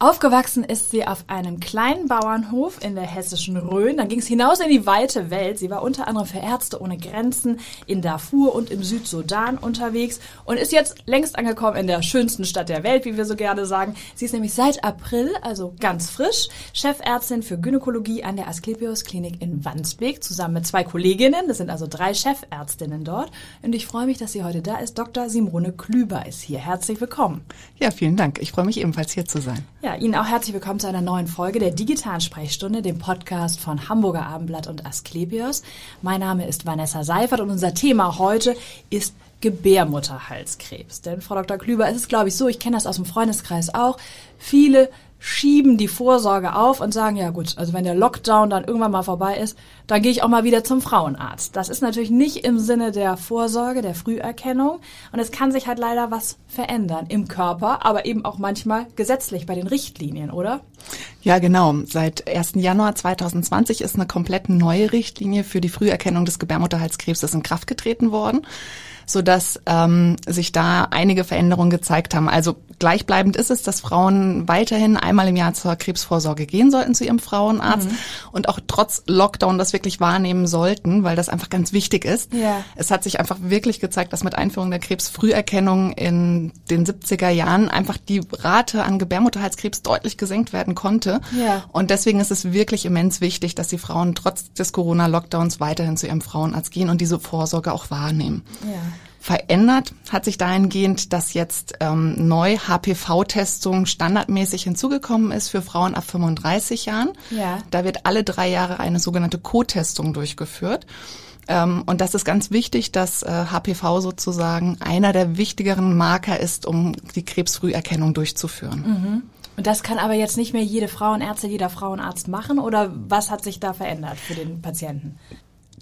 Aufgewachsen ist sie auf einem kleinen Bauernhof in der hessischen Rhön. Dann ging es hinaus in die weite Welt. Sie war unter anderem für Ärzte ohne Grenzen in Darfur und im Südsudan unterwegs und ist jetzt längst angekommen in der schönsten Stadt der Welt, wie wir so gerne sagen. Sie ist nämlich seit April, also ganz frisch, Chefärztin für Gynäkologie an der Asklepios Klinik in Wandsbek, zusammen mit zwei Kolleginnen. Das sind also drei Chefärztinnen dort. Und ich freue mich, dass sie heute da ist. Dr. Simone Klüber ist hier. Herzlich willkommen. Ja, vielen Dank. Ich freue mich ebenfalls hier zu sein. Ja, Ihnen auch herzlich willkommen zu einer neuen Folge der digitalen Sprechstunde, dem Podcast von Hamburger Abendblatt und Asklepios. Mein Name ist Vanessa Seifert und unser Thema heute ist Gebärmutterhalskrebs. Denn Frau Dr. Klüber, es ist glaube ich so, ich kenne das aus dem Freundeskreis auch, viele schieben die Vorsorge auf und sagen, ja gut, also wenn der Lockdown dann irgendwann mal vorbei ist, dann gehe ich auch mal wieder zum Frauenarzt. Das ist natürlich nicht im Sinne der Vorsorge, der Früherkennung. Und es kann sich halt leider was verändern im Körper, aber eben auch manchmal gesetzlich bei den Richtlinien, oder? Ja, genau. Seit 1. Januar 2020 ist eine komplett neue Richtlinie für die Früherkennung des Gebärmutterhalskrebses in Kraft getreten worden so dass ähm, sich da einige Veränderungen gezeigt haben. Also gleichbleibend ist es, dass Frauen weiterhin einmal im Jahr zur Krebsvorsorge gehen sollten zu ihrem Frauenarzt mhm. und auch trotz Lockdown das wirklich wahrnehmen sollten, weil das einfach ganz wichtig ist. Ja. Es hat sich einfach wirklich gezeigt, dass mit Einführung der Krebsfrüherkennung in den 70er Jahren einfach die Rate an Gebärmutterhalskrebs deutlich gesenkt werden konnte. Ja. Und deswegen ist es wirklich immens wichtig, dass die Frauen trotz des Corona-Lockdowns weiterhin zu ihrem Frauenarzt gehen und diese Vorsorge auch wahrnehmen. Ja verändert hat sich dahingehend, dass jetzt ähm, neu HPV-Testung standardmäßig hinzugekommen ist für Frauen ab 35 Jahren. Ja. Da wird alle drei Jahre eine sogenannte Co-Testung durchgeführt. Ähm, und das ist ganz wichtig, dass äh, HPV sozusagen einer der wichtigeren Marker ist, um die Krebsfrüherkennung durchzuführen. Mhm. Und das kann aber jetzt nicht mehr jede Frauenärztin, jeder Frauenarzt machen oder was hat sich da verändert für den Patienten?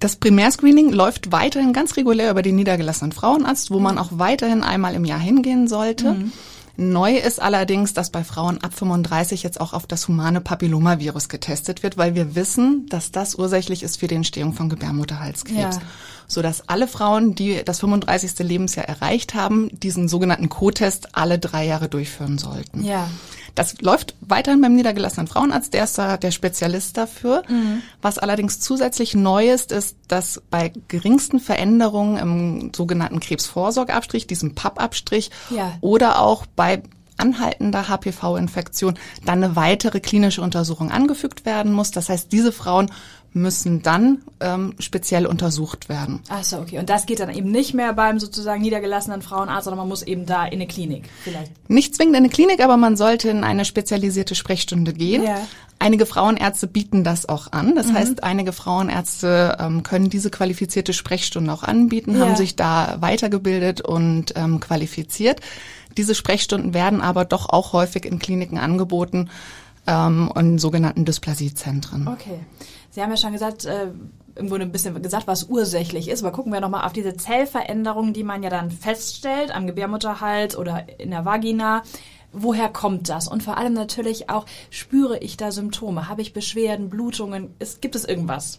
Das Primärscreening läuft weiterhin ganz regulär über den niedergelassenen Frauenarzt, wo man auch weiterhin einmal im Jahr hingehen sollte. Mhm. Neu ist allerdings, dass bei Frauen ab 35 jetzt auch auf das humane Papillomavirus getestet wird, weil wir wissen, dass das ursächlich ist für die Entstehung von Gebärmutterhalskrebs. Ja. Sodass alle Frauen, die das 35. Lebensjahr erreicht haben, diesen sogenannten Co-Test alle drei Jahre durchführen sollten. Ja. Das läuft weiterhin beim niedergelassenen Frauenarzt, der ist da der Spezialist dafür. Mhm. Was allerdings zusätzlich neu ist, ist, dass bei geringsten Veränderungen im sogenannten Krebsvorsorgeabstrich, diesem PAP-Abstrich ja. oder auch bei anhaltender HPV-Infektion dann eine weitere klinische Untersuchung angefügt werden muss. Das heißt, diese Frauen müssen dann ähm, speziell untersucht werden. Ach so, okay. Und das geht dann eben nicht mehr beim sozusagen niedergelassenen Frauenarzt, sondern man muss eben da in eine Klinik vielleicht. Nicht zwingend in eine Klinik, aber man sollte in eine spezialisierte Sprechstunde gehen. Ja. Einige Frauenärzte bieten das auch an. Das mhm. heißt, einige Frauenärzte ähm, können diese qualifizierte Sprechstunde auch anbieten, ja. haben sich da weitergebildet und ähm, qualifiziert. Diese Sprechstunden werden aber doch auch häufig in Kliniken angeboten ähm, und in sogenannten Dysplasiezentren. Okay. Sie haben ja schon gesagt, äh, irgendwo ein bisschen gesagt, was ursächlich ist, aber gucken wir nochmal auf diese Zellveränderungen, die man ja dann feststellt am Gebärmutterhals oder in der Vagina. Woher kommt das? Und vor allem natürlich auch, spüre ich da Symptome? Habe ich Beschwerden, Blutungen? Ist, gibt es irgendwas?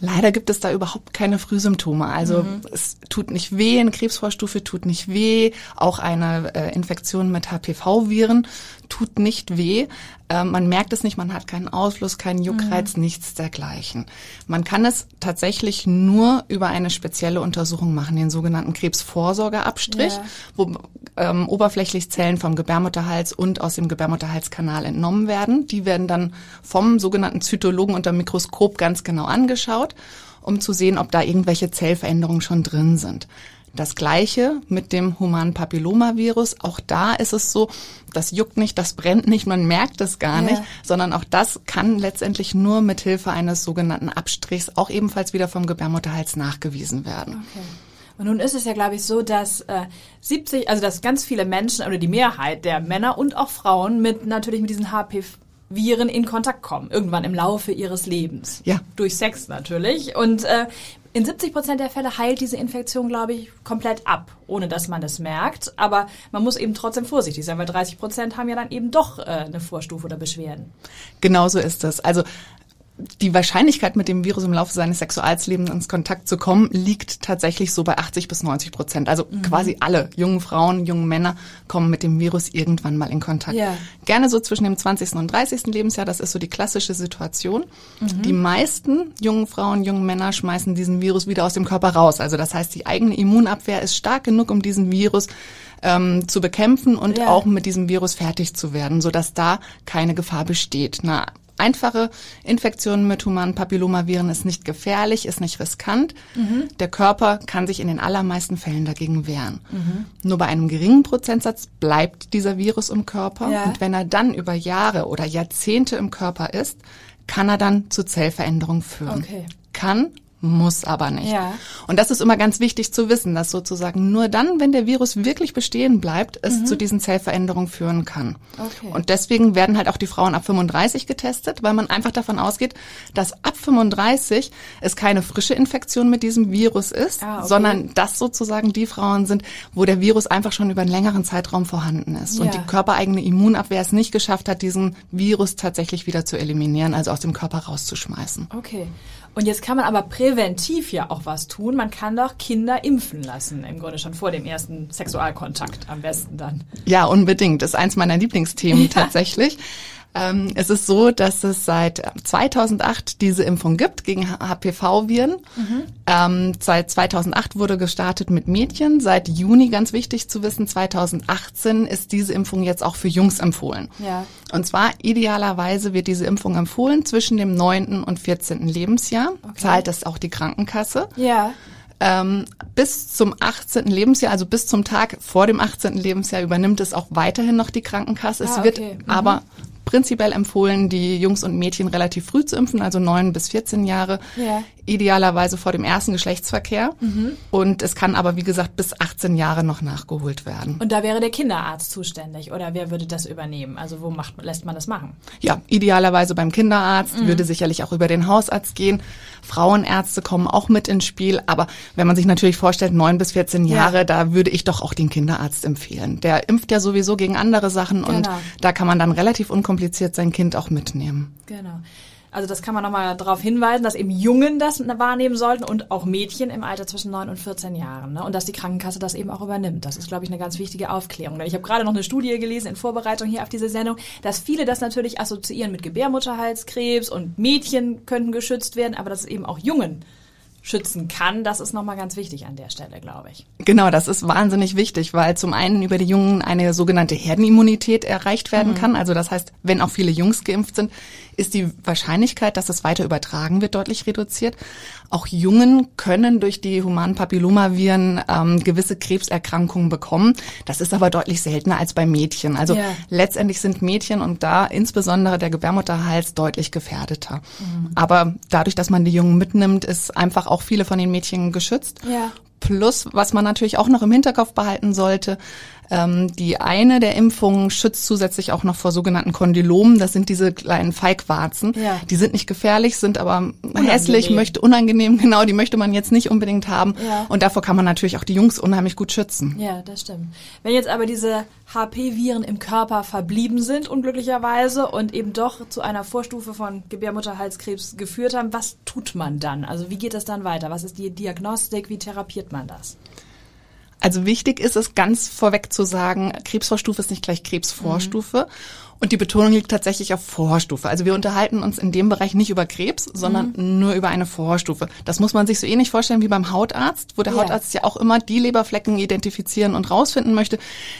Leider gibt es da überhaupt keine Frühsymptome. Also mhm. es tut nicht weh, eine Krebsvorstufe tut nicht weh, auch eine äh, Infektion mit HPV-Viren tut nicht weh. Äh, man merkt es nicht, man hat keinen Ausfluss, keinen Juckreiz, mhm. nichts dergleichen. Man kann es tatsächlich nur über eine spezielle Untersuchung machen, den sogenannten Krebsvorsorgeabstrich, ja. wo ähm, oberflächlich Zellen vom Gebärmutterhals und aus dem Gebärmutterhalskanal entnommen werden. Die werden dann vom sogenannten Zytologen unter Mikroskop ganz genau angeschaut, um zu sehen, ob da irgendwelche Zellveränderungen schon drin sind. Das gleiche mit dem humanen Papillomavirus. Auch da ist es so, das juckt nicht, das brennt nicht, man merkt es gar ja. nicht, sondern auch das kann letztendlich nur mit Hilfe eines sogenannten Abstrichs auch ebenfalls wieder vom Gebärmutterhals nachgewiesen werden. Okay. Und nun ist es ja, glaube ich, so, dass äh, 70, also dass ganz viele Menschen oder die Mehrheit der Männer und auch Frauen mit natürlich mit diesen HPV Viren in Kontakt kommen, irgendwann im Laufe ihres Lebens. Ja. Durch Sex natürlich. Und äh, in 70 Prozent der Fälle heilt diese Infektion, glaube ich, komplett ab, ohne dass man es merkt. Aber man muss eben trotzdem vorsichtig sein, weil 30 Prozent haben ja dann eben doch äh, eine Vorstufe oder Beschwerden. Genau so ist es. Also die Wahrscheinlichkeit, mit dem Virus im Laufe seines Sexuallebens ins Kontakt zu kommen, liegt tatsächlich so bei 80 bis 90 Prozent. Also mhm. quasi alle jungen Frauen, jungen Männer kommen mit dem Virus irgendwann mal in Kontakt. Ja. Gerne so zwischen dem 20. und 30. Lebensjahr, das ist so die klassische Situation. Mhm. Die meisten jungen Frauen, jungen Männer schmeißen diesen Virus wieder aus dem Körper raus. Also das heißt, die eigene Immunabwehr ist stark genug, um diesen Virus ähm, zu bekämpfen und ja. auch mit diesem Virus fertig zu werden, sodass da keine Gefahr besteht. Na, einfache Infektion mit humanen Papillomaviren ist nicht gefährlich, ist nicht riskant. Mhm. Der Körper kann sich in den allermeisten Fällen dagegen wehren. Mhm. Nur bei einem geringen Prozentsatz bleibt dieser Virus im Körper. Ja. Und wenn er dann über Jahre oder Jahrzehnte im Körper ist, kann er dann zu Zellveränderungen führen. Okay. Kann muss aber nicht. Ja. Und das ist immer ganz wichtig zu wissen, dass sozusagen nur dann, wenn der Virus wirklich bestehen bleibt, es mhm. zu diesen Zellveränderungen führen kann. Okay. Und deswegen werden halt auch die Frauen ab 35 getestet, weil man einfach davon ausgeht, dass ab 35 es keine frische Infektion mit diesem Virus ist, ah, okay. sondern dass sozusagen die Frauen sind, wo der Virus einfach schon über einen längeren Zeitraum vorhanden ist ja. und die körpereigene Immunabwehr es nicht geschafft hat, diesen Virus tatsächlich wieder zu eliminieren, also aus dem Körper rauszuschmeißen. Okay. Und jetzt kann man aber präventiv ja auch was tun. Man kann doch Kinder impfen lassen, im Grunde schon vor dem ersten Sexualkontakt am besten dann. Ja, unbedingt. Das ist eins meiner Lieblingsthemen ja. tatsächlich. Ähm, es ist so, dass es seit 2008 diese Impfung gibt gegen HPV-Viren. Mhm. Ähm, seit 2008 wurde gestartet mit Mädchen. Seit Juni, ganz wichtig zu wissen, 2018 ist diese Impfung jetzt auch für Jungs empfohlen. Ja. Und zwar idealerweise wird diese Impfung empfohlen zwischen dem 9. und 14. Lebensjahr. Okay. Zahlt das auch die Krankenkasse. Ja. Ähm, bis zum 18. Lebensjahr, also bis zum Tag vor dem 18. Lebensjahr übernimmt es auch weiterhin noch die Krankenkasse. Es ah, okay. wird mhm. aber prinzipiell empfohlen, die Jungs und Mädchen relativ früh zu impfen, also neun bis 14 Jahre. Ja idealerweise vor dem ersten Geschlechtsverkehr. Mhm. Und es kann aber, wie gesagt, bis 18 Jahre noch nachgeholt werden. Und da wäre der Kinderarzt zuständig oder wer würde das übernehmen? Also wo macht, lässt man das machen? Ja, idealerweise beim Kinderarzt, mhm. würde sicherlich auch über den Hausarzt gehen. Frauenärzte kommen auch mit ins Spiel. Aber wenn man sich natürlich vorstellt, neun bis 14 Jahre, ja. da würde ich doch auch den Kinderarzt empfehlen. Der impft ja sowieso gegen andere Sachen genau. und da kann man dann relativ unkompliziert sein Kind auch mitnehmen. Genau. Also das kann man nochmal darauf hinweisen, dass eben Jungen das wahrnehmen sollten und auch Mädchen im Alter zwischen 9 und 14 Jahren. Ne? Und dass die Krankenkasse das eben auch übernimmt. Das ist, glaube ich, eine ganz wichtige Aufklärung. Ich habe gerade noch eine Studie gelesen in Vorbereitung hier auf diese Sendung, dass viele das natürlich assoziieren mit Gebärmutterhalskrebs und Mädchen könnten geschützt werden, aber dass es eben auch Jungen schützen kann. Das ist nochmal ganz wichtig an der Stelle, glaube ich. Genau, das ist wahnsinnig wichtig, weil zum einen über die Jungen eine sogenannte Herdenimmunität erreicht werden mhm. kann. Also das heißt, wenn auch viele Jungs geimpft sind, ist die Wahrscheinlichkeit, dass es weiter übertragen wird, deutlich reduziert. Auch Jungen können durch die humanen Papillomaviren ähm, gewisse Krebserkrankungen bekommen. Das ist aber deutlich seltener als bei Mädchen. Also ja. letztendlich sind Mädchen und da insbesondere der Gebärmutterhals deutlich gefährdeter. Mhm. Aber dadurch, dass man die Jungen mitnimmt, ist einfach auch viele von den Mädchen geschützt. Ja. Plus, was man natürlich auch noch im Hinterkopf behalten sollte, ähm, die eine der Impfungen schützt zusätzlich auch noch vor sogenannten Kondylomen. Das sind diese kleinen Feigwarzen. Ja. Die sind nicht gefährlich, sind aber unangenehm. hässlich, möchte unangenehm, genau, die möchte man jetzt nicht unbedingt haben. Ja. Und davor kann man natürlich auch die Jungs unheimlich gut schützen. Ja, das stimmt. Wenn jetzt aber diese HP-Viren im Körper verblieben sind, unglücklicherweise, und eben doch zu einer Vorstufe von Gebärmutterhalskrebs geführt haben, was tut man dann? Also wie geht das dann weiter? Was ist die Diagnostik? Wie therapiert man das? Also wichtig ist es ganz vorweg zu sagen, Krebsvorstufe ist nicht gleich Krebsvorstufe. Mhm. Und die Betonung liegt tatsächlich auf Vorstufe. Also wir unterhalten uns in dem Bereich nicht über Krebs, sondern mhm. nur über eine Vorstufe. Das muss man sich so ähnlich vorstellen wie beim Hautarzt, wo der ja. Hautarzt ja auch immer die Leberflecken identifizieren und rausfinden möchte,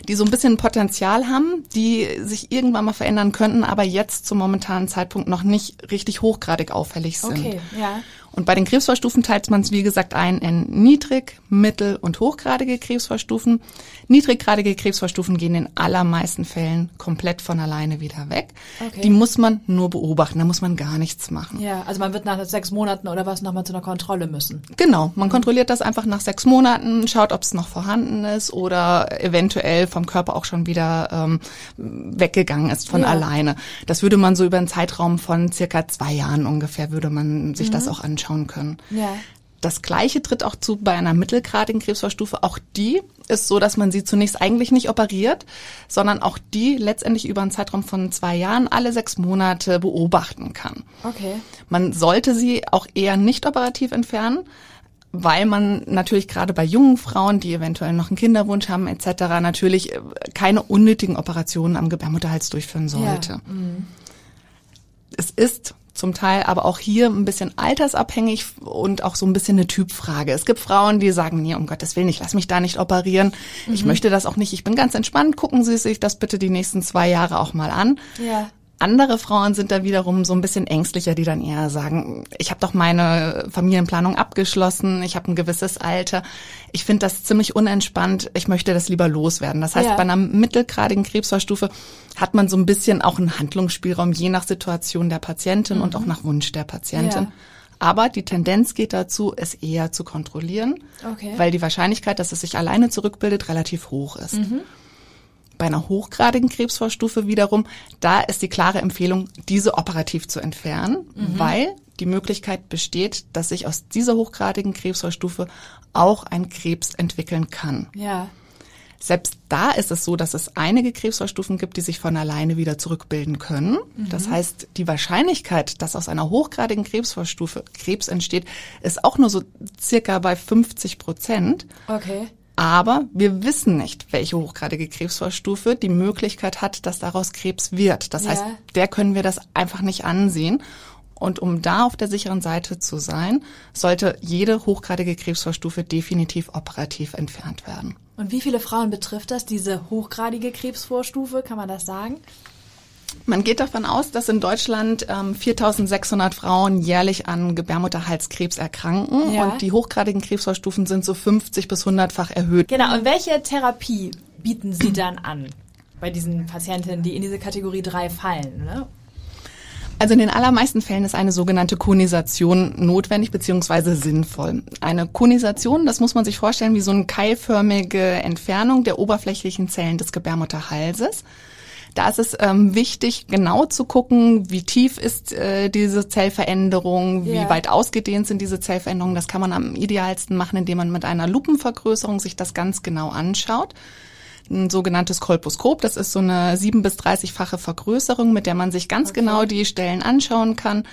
die so ein bisschen Potenzial haben, die sich irgendwann mal verändern könnten, aber jetzt zum momentanen Zeitpunkt noch nicht richtig hochgradig auffällig sind. Okay, ja. Und bei den Krebsvorstufen teilt man es, wie gesagt, ein in niedrig, mittel und hochgradige Krebsvorstufen. Niedriggradige Krebsvorstufen gehen in allermeisten Fällen komplett von alleine wieder weg. Okay. Die muss man nur beobachten, da muss man gar nichts machen. Ja, also man wird nach sechs Monaten oder was nochmal zu einer Kontrolle müssen. Genau, man kontrolliert das einfach nach sechs Monaten, schaut, ob es noch vorhanden ist oder eventuell vom Körper auch schon wieder ähm, weggegangen ist von ja. alleine. Das würde man so über einen Zeitraum von circa zwei Jahren ungefähr, würde man sich mhm. das auch anschauen können. Ja. Das Gleiche tritt auch zu bei einer mittelgradigen Krebsvorstufe. Auch die ist so, dass man sie zunächst eigentlich nicht operiert, sondern auch die letztendlich über einen Zeitraum von zwei Jahren alle sechs Monate beobachten kann. Okay. Man sollte sie auch eher nicht operativ entfernen, weil man natürlich gerade bei jungen Frauen, die eventuell noch einen Kinderwunsch haben etc., natürlich äh, keine unnötigen Operationen am Gebärmutterhals durchführen sollte. Ja. Mhm. Es ist zum Teil aber auch hier ein bisschen altersabhängig und auch so ein bisschen eine Typfrage. Es gibt Frauen, die sagen, nee, um Gottes Willen, ich lass mich da nicht operieren. Mhm. Ich möchte das auch nicht. Ich bin ganz entspannt. Gucken Sie sich das bitte die nächsten zwei Jahre auch mal an. Ja. Andere Frauen sind da wiederum so ein bisschen ängstlicher, die dann eher sagen, ich habe doch meine Familienplanung abgeschlossen, ich habe ein gewisses Alter. Ich finde das ziemlich unentspannt, ich möchte das lieber loswerden. Das heißt, Ja. bei einer mittelgradigen Krebsvorstufe hat man so ein bisschen auch einen Handlungsspielraum, je nach Situation der Patientin und auch nach Wunsch der Patientin. Ja. Aber die Tendenz geht dazu, es eher zu kontrollieren, Okay. weil die Wahrscheinlichkeit, dass es sich alleine zurückbildet, relativ hoch ist. Bei einer hochgradigen Krebsvorstufe wiederum, da ist die klare Empfehlung, diese operativ zu entfernen, weil die Möglichkeit besteht, dass sich aus dieser hochgradigen Krebsvorstufe auch ein Krebs entwickeln kann. Ja. Selbst da ist es so, dass es einige Krebsvorstufen gibt, die sich von alleine wieder zurückbilden können. Das heißt, die Wahrscheinlichkeit, dass aus einer hochgradigen Krebsvorstufe Krebs entsteht, ist auch nur so circa bei 50 Prozent. Okay. Aber wir wissen nicht, welche hochgradige Krebsvorstufe die Möglichkeit hat, dass daraus Krebs wird. Das Ja. heißt, der können wir das einfach nicht ansehen. Und um da auf der sicheren Seite zu sein, sollte jede hochgradige Krebsvorstufe definitiv operativ entfernt werden. Und wie viele Frauen betrifft das, diese hochgradige Krebsvorstufe? Kann man das sagen? Man geht davon aus, dass in Deutschland ähm, 4600 Frauen jährlich an Gebärmutterhalskrebs erkranken Ja. und die hochgradigen Krebsvorstufen sind so 50 bis 100-fach erhöht. Genau. Und welche Therapie bieten Sie dann an bei diesen Patientinnen, die in diese Kategorie 3 fallen? Ne? Also in den allermeisten Fällen ist eine sogenannte Konisation notwendig bzw. sinnvoll. Eine Konisation, das muss man sich vorstellen wie so eine keilförmige Entfernung der oberflächlichen Zellen des Gebärmutterhalses. Da ist es ähm, wichtig, genau zu gucken, wie tief ist äh, diese Zellveränderung, Ja. wie weit ausgedehnt sind diese Zellveränderungen. Das kann man am idealsten machen, indem man mit einer Lupenvergrößerung sich das ganz genau anschaut ein sogenanntes Kolposkop. Das ist so eine 7 bis 30-fache Vergrößerung, mit der man sich ganz genau die Stellen anschauen kann.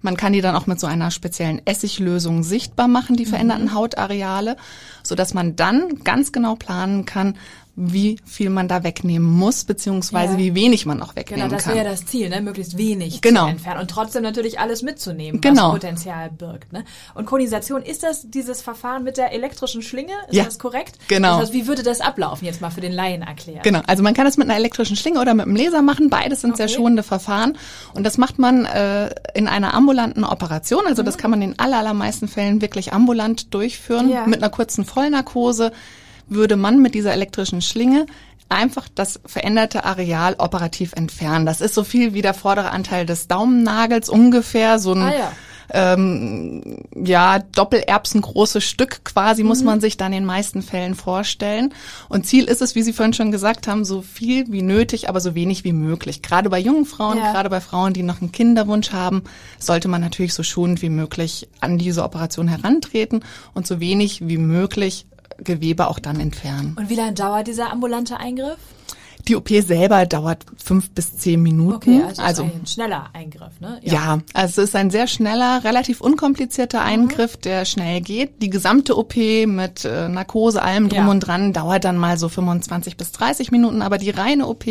Man kann die dann auch mit so einer speziellen Essiglösung sichtbar machen, die veränderten Hautareale, so dass man dann ganz genau planen kann, wie viel man da wegnehmen muss, beziehungsweise Ja. wie wenig man Genau, wegnehmen das kann. wäre ja das Ziel, ne? möglichst wenig Genau. zu entfernen und trotzdem natürlich alles mitzunehmen, Genau. was Potenzial birgt. Ne? Und Konisation, ist das dieses Verfahren mit der elektrischen Schlinge? Ist Ja, das korrekt? genau. Das heißt, wie würde das ablaufen, jetzt mal für den Laien erklärt? Genau, also man kann das mit einer elektrischen Schlinge oder mit einem Laser machen. Beides sind sehr Okay. schonende Verfahren. Und das macht man äh, in einer ambulanten Operation. Also das kann man in aller, allermeisten Fällen wirklich ambulant durchführen. Ja. Mit einer kurzen Vollnarkose würde man mit dieser elektrischen Schlinge einfach das veränderte Areal operativ entfernen. Das ist so viel wie der vordere Anteil des Daumennagels ungefähr, so ein Ah ja. ähm, ja, doppelerbsengroßes Stück quasi muss Mhm. man sich dann in den meisten Fällen vorstellen. Und Ziel ist es, wie Sie vorhin schon gesagt haben, so viel wie nötig, aber so wenig wie möglich. Gerade bei jungen Frauen, Ja. gerade bei Frauen, die noch einen Kinderwunsch haben, sollte man natürlich so schonend wie möglich an diese Operation herantreten und so wenig wie möglich Gewebe auch dann entfernen. Und wie lange dauert dieser ambulante Eingriff? Die OP selber dauert fünf bis zehn Minuten. Okay, also, also ein schneller Eingriff, ne? Ja. also es ist ein sehr schneller, relativ unkomplizierter Eingriff, der schnell geht. Die gesamte OP mit äh, Narkose, allem drum Ja. und dran, dauert dann mal so 25 bis 30 Minuten, aber die reine OP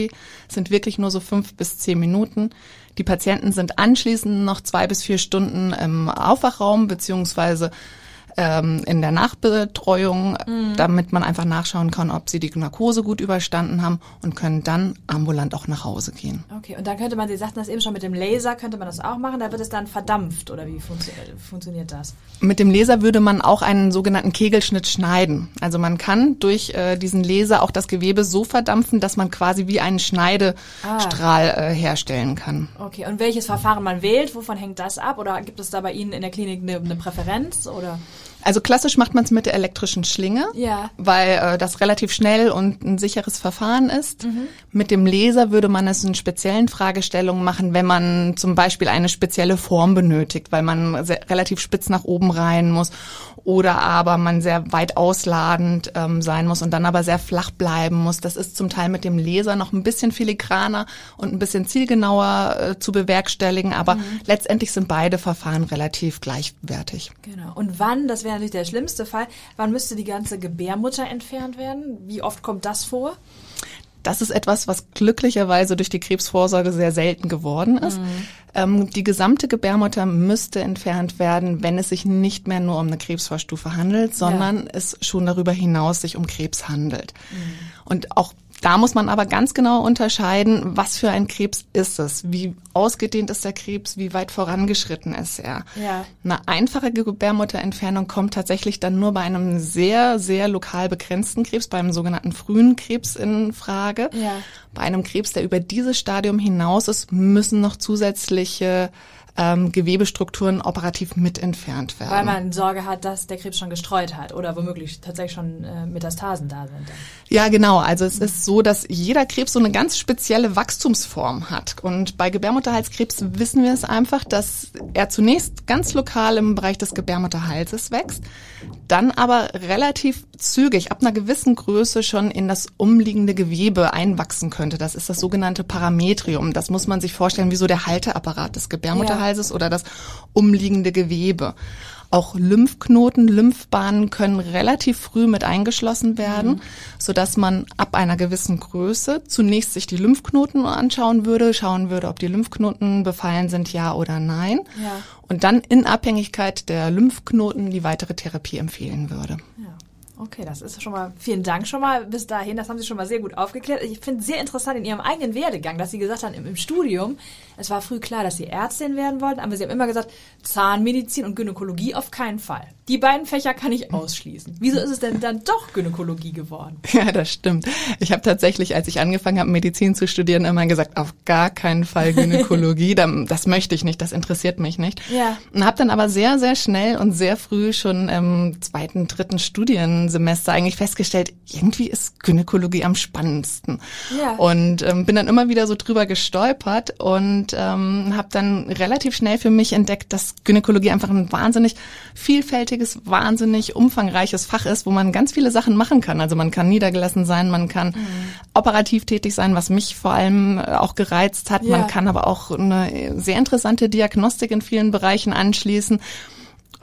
sind wirklich nur so fünf bis zehn Minuten. Die Patienten sind anschließend noch zwei bis vier Stunden im Aufwachraum beziehungsweise ähm, in der Nachbetreuung, Mhm. damit man einfach nachschauen kann, ob sie die Narkose gut überstanden haben und können dann ambulant auch nach Hause gehen. Okay, und dann könnte man, Sie sagten das eben schon mit dem Laser, könnte man das auch machen, da wird es dann verdampft oder wie funktio funktioniert das? Mit dem Laser würde man auch einen sogenannten Kegelschnitt schneiden. Also man kann durch äh, diesen Laser auch das Gewebe so verdampfen, dass man quasi wie einen Schneidestrahl äh, herstellen kann. Okay, und welches Verfahren man wählt, wovon hängt das ab? Oder gibt es da bei Ihnen in der Klinik eine, eine Präferenz? Oder? Also klassisch macht man es mit der elektrischen Schlinge, Ja. weil äh, das relativ schnell und ein sicheres Verfahren ist. Mit dem Laser würde man es in speziellen Fragestellungen machen, wenn man zum Beispiel eine spezielle Form benötigt, weil man relativ spitz nach oben rein muss oder aber man sehr weit ausladend ähm, sein muss und dann aber sehr flach bleiben muss. Das ist zum Teil mit dem Laser noch ein bisschen filigraner und ein bisschen zielgenauer äh, zu bewerkstelligen, aber letztendlich sind beide Verfahren relativ gleichwertig. Genau. Und wann, das wäre natürlich der schlimmste Fall, wann müsste die ganze Gebärmutter entfernt werden? Wie oft kommt das vor? Das ist etwas, was glücklicherweise durch die Krebsvorsorge sehr selten geworden ist. Ähm, die gesamte Gebärmutter müsste entfernt werden, wenn es sich nicht mehr nur um eine Krebsvorstufe handelt, sondern es schon darüber hinaus sich um Krebs handelt. Und auch da muss man aber ganz genau unterscheiden, was für ein Krebs ist es, wie ausgedehnt ist der Krebs, wie weit vorangeschritten ist er. Ja. Eine einfache Gebärmutterentfernung kommt tatsächlich dann nur bei einem sehr, sehr lokal begrenzten Krebs, beim sogenannten frühen Krebs in Frage. Ja. Bei einem Krebs, der über dieses Stadium hinaus ist, müssen noch zusätzliche ähm, Gewebestrukturen operativ mit entfernt werden. Weil man Sorge hat, dass der Krebs schon gestreut hat oder womöglich tatsächlich schon äh, Metastasen da sind. Dann. Ja, genau. Also es ist so, dass jeder Krebs so eine ganz spezielle Wachstumsform hat. Und bei Gebärmutterhalskrebs wissen wir es einfach, dass er zunächst ganz lokal im Bereich des Gebärmutterhalses wächst, dann aber relativ zügig ab einer gewissen Größe schon in das umliegende Gewebe einwachsen könnte. Das ist das sogenannte Parametrium. Das muss man sich vorstellen wie so der Halteapparat des Gebärmutterhalses oder das umliegende Gewebe. Auch Lymphknoten, Lymphbahnen können relativ früh mit eingeschlossen werden, so dass man ab einer gewissen Größe zunächst sich die Lymphknoten anschauen würde, schauen würde, ob die Lymphknoten befallen sind, ja oder nein. Ja. Und dann in Abhängigkeit der Lymphknoten die weitere Therapie empfehlen würde. Ja. Okay, das ist schon mal, vielen Dank schon mal bis dahin. Das haben Sie schon mal sehr gut aufgeklärt. Ich finde es sehr interessant in Ihrem eigenen Werdegang, dass Sie gesagt haben, im, im Studium, es war früh klar, dass Sie Ärztin werden wollten, aber Sie haben immer gesagt, Zahnmedizin und Gynäkologie auf keinen Fall. Die beiden Fächer kann ich ausschließen. Wieso ist es denn dann doch Gynäkologie geworden? Ja, das stimmt. Ich habe tatsächlich, als ich angefangen habe, Medizin zu studieren, immer gesagt, auf gar keinen Fall Gynäkologie. Das möchte ich nicht, das interessiert mich nicht. Ja. Und habe dann aber sehr, sehr schnell und sehr früh schon im zweiten, dritten Studiensemester eigentlich festgestellt, irgendwie ist Gynäkologie am spannendsten. Ja. Und ähm, bin dann immer wieder so drüber gestolpert und ähm, habe dann relativ schnell für mich entdeckt, dass Gynäkologie einfach ein wahnsinnig vielfältiges, wahnsinnig umfangreiches Fach ist, wo man ganz viele Sachen machen kann. Also man kann niedergelassen sein, man kann operativ tätig sein, was mich vor allem äh, auch gereizt hat. Ja. Man kann aber auch eine sehr interessante Diagnostik in vielen Bereichen anschließen.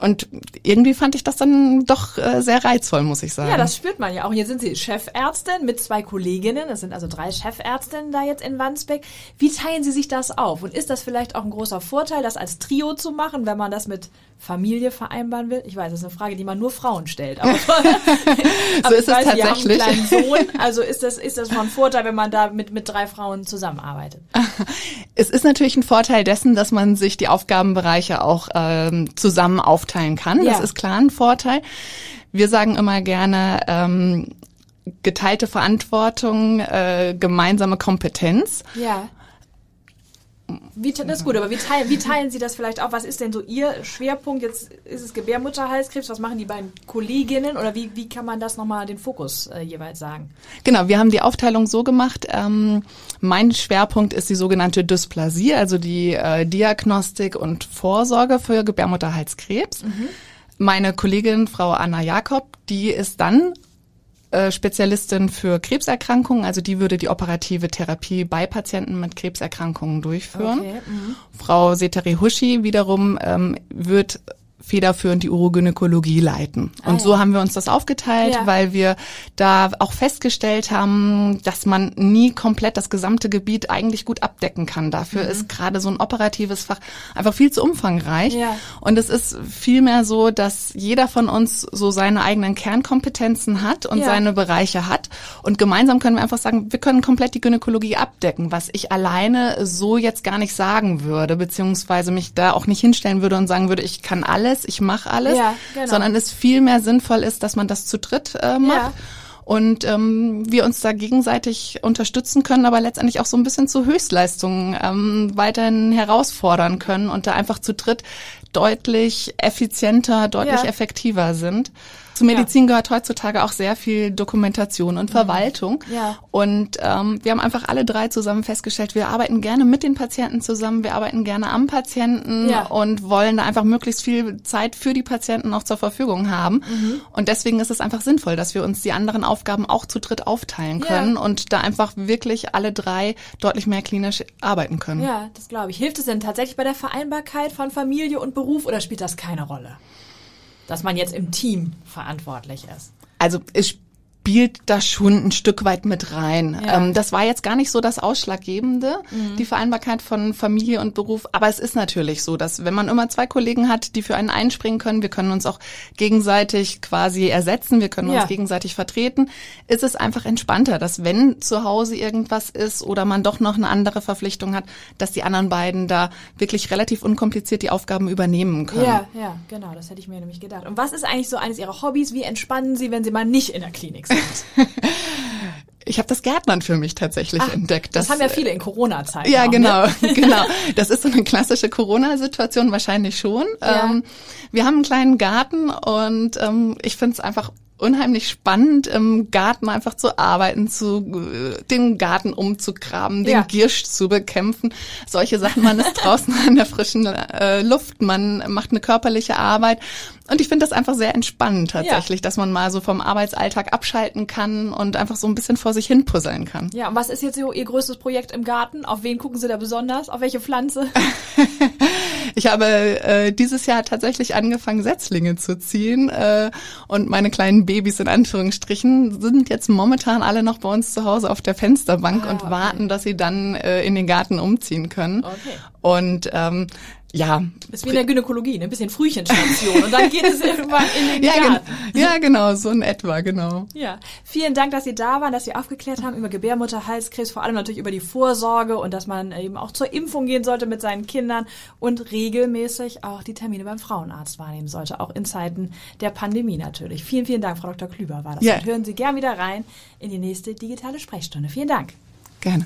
Und irgendwie fand ich das dann doch äh, sehr reizvoll, muss ich sagen. Ja, das spürt man ja auch. Hier sind Sie Chefärztin mit zwei Kolleginnen. Das sind also drei Chefärztinnen da jetzt in Wandsbek. Wie teilen Sie sich das auf? Und ist das vielleicht auch ein großer Vorteil, das als Trio zu machen, wenn man das mit Familie vereinbaren will? Ich weiß, das ist eine Frage, die man nur Frauen stellt. Aber, aber ist ich es weiß, Sie haben einen tatsächlich. kleinen Sohn. Also ist das, ist das von Vorteil, wenn man da mit, mit drei Frauen zusammenarbeitet? Es ist natürlich ein Vorteil dessen, dass man sich die Aufgabenbereiche auch ähm, zusammen aufteilen kann. Das Ja. ist klar ein Vorteil. Wir sagen immer gerne, ähm, geteilte Verantwortung, äh, gemeinsame Kompetenz. Ja. Wie, das ist gut, aber wie teilen, wie teilen Sie das vielleicht auch? Was ist denn so Ihr Schwerpunkt? Jetzt ist es Gebärmutterhalskrebs. Was machen die beiden Kolleginnen? Oder wie, wie kann man das nochmal den Fokus äh, jeweils sagen? Genau, wir haben die Aufteilung so gemacht. Ähm, mein Schwerpunkt ist die sogenannte Dysplasie, also die äh, Diagnostik und Vorsorge für Gebärmutterhalskrebs. Meine Kollegin Frau Anna Jakob, die ist dann äh, Spezialistin für Krebserkrankungen, also die würde die operative Therapie bei Patienten mit Krebserkrankungen durchführen. Okay, mhm. Frau Setari Huschi wiederum ähm, wird federführend die Urogynäkologie leiten. Und Ah, so ja. haben wir uns das aufgeteilt, Ja. weil wir da auch festgestellt haben, dass man nie komplett das gesamte Gebiet eigentlich gut abdecken kann. Dafür ist gerade so ein operatives Fach einfach viel zu umfangreich. Mhm. Ja. Und es ist vielmehr so, dass jeder von uns so seine eigenen Kernkompetenzen hat und Ja. seine Bereiche hat. Und gemeinsam können wir einfach sagen, wir können komplett die Gynäkologie abdecken, was ich alleine so jetzt gar nicht sagen würde, beziehungsweise mich da auch nicht hinstellen würde und sagen würde, ich kann alles, ich mache alles, Ja, genau. sondern es viel mehr sinnvoll ist, dass man das zu dritt äh, macht. Ja. und ähm, wir uns da gegenseitig unterstützen können, aber letztendlich auch so ein bisschen zu Höchstleistungen ähm, weiterhin herausfordern können und da einfach zu dritt deutlich effizienter, deutlich ja. effektiver sind. Zu Medizin ja. gehört heutzutage auch sehr viel Dokumentation und mhm. Verwaltung. Ja. Und ähm, wir haben einfach alle drei zusammen festgestellt, wir arbeiten gerne mit den Patienten zusammen, wir arbeiten gerne am Patienten ja. und wollen da einfach möglichst viel Zeit für die Patienten noch zur Verfügung haben. Mhm. Und deswegen ist es einfach sinnvoll, dass wir uns die anderen Aufgaben auch zu dritt aufteilen können ja. und da einfach wirklich alle drei deutlich mehr klinisch arbeiten können. Ja, das glaube ich. Hilft es denn tatsächlich bei der Vereinbarkeit von Familie und Beruf oder spielt das keine Rolle? Dass man jetzt im Team verantwortlich ist? Also es spielt da schon ein Stück weit mit rein. Ja. Ähm, das war jetzt gar nicht so das Ausschlaggebende, mhm. die Vereinbarkeit von Familie und Beruf. Aber es ist natürlich so, dass wenn man immer zwei Kollegen hat, die für einen einspringen können, wir können uns auch gegenseitig quasi ersetzen, wir können ja. uns gegenseitig vertreten, ist es einfach entspannter, dass wenn zu Hause irgendwas ist oder man doch noch eine andere Verpflichtung hat, dass die anderen beiden da wirklich relativ unkompliziert die Aufgaben übernehmen können. Ja, ja, genau, das hätte ich mir nämlich gedacht. Und was ist eigentlich so eines Ihrer Hobbys? Wie entspannen Sie, wenn Sie mal nicht in der Klinik sind? Ich habe das Gärtnern für mich tatsächlich Ach, entdeckt. Das, das, haben ja viele in Corona-Zeiten. Ja, auch, genau, ne? genau. Das ist so eine klassische Corona-Situation wahrscheinlich schon. Ja. Ähm, wir haben einen kleinen Garten und ähm, ich finde es einfach unheimlich spannend, im Garten einfach zu arbeiten, zu äh, den Garten umzugraben, den ja. Giersch zu bekämpfen. Solche Sachen. Man ist draußen an der frischen äh, Luft, man macht eine körperliche Arbeit. Und ich finde das einfach sehr entspannend tatsächlich, ja. dass man mal so vom Arbeitsalltag abschalten kann und einfach so ein bisschen vor sich hin puzzeln kann. Ja, und was ist jetzt so Ihr größtes Projekt im Garten? Auf wen gucken Sie da besonders? Auf welche Pflanze? ich habe äh, dieses Jahr tatsächlich angefangen, Setzlinge zu ziehen äh, und meine kleinen Babys in Anführungsstrichen sind jetzt momentan alle noch bei uns zu Hause auf der Fensterbank ah, und okay. warten, dass sie dann äh, in den Garten umziehen können. Okay. Und ähm, ja. Ist wie in der Gynäkologie, ne? ein bisschen Frühchenstation und dann geht es irgendwann in den ja, Garten. Gen ja, genau, so in etwa, genau. Ja, vielen Dank, dass Sie da waren, dass Sie aufgeklärt haben über Gebärmutterhalskrebs, vor allem natürlich über die Vorsorge und dass man eben auch zur Impfung gehen sollte mit seinen Kindern und regelmäßig auch die Termine beim Frauenarzt wahrnehmen sollte, auch in Zeiten der Pandemie natürlich. Vielen, vielen Dank, Frau Dr. Klüber war das. Ja. Und hören Sie gern wieder rein in die nächste digitale Sprechstunde. Vielen Dank. Gerne.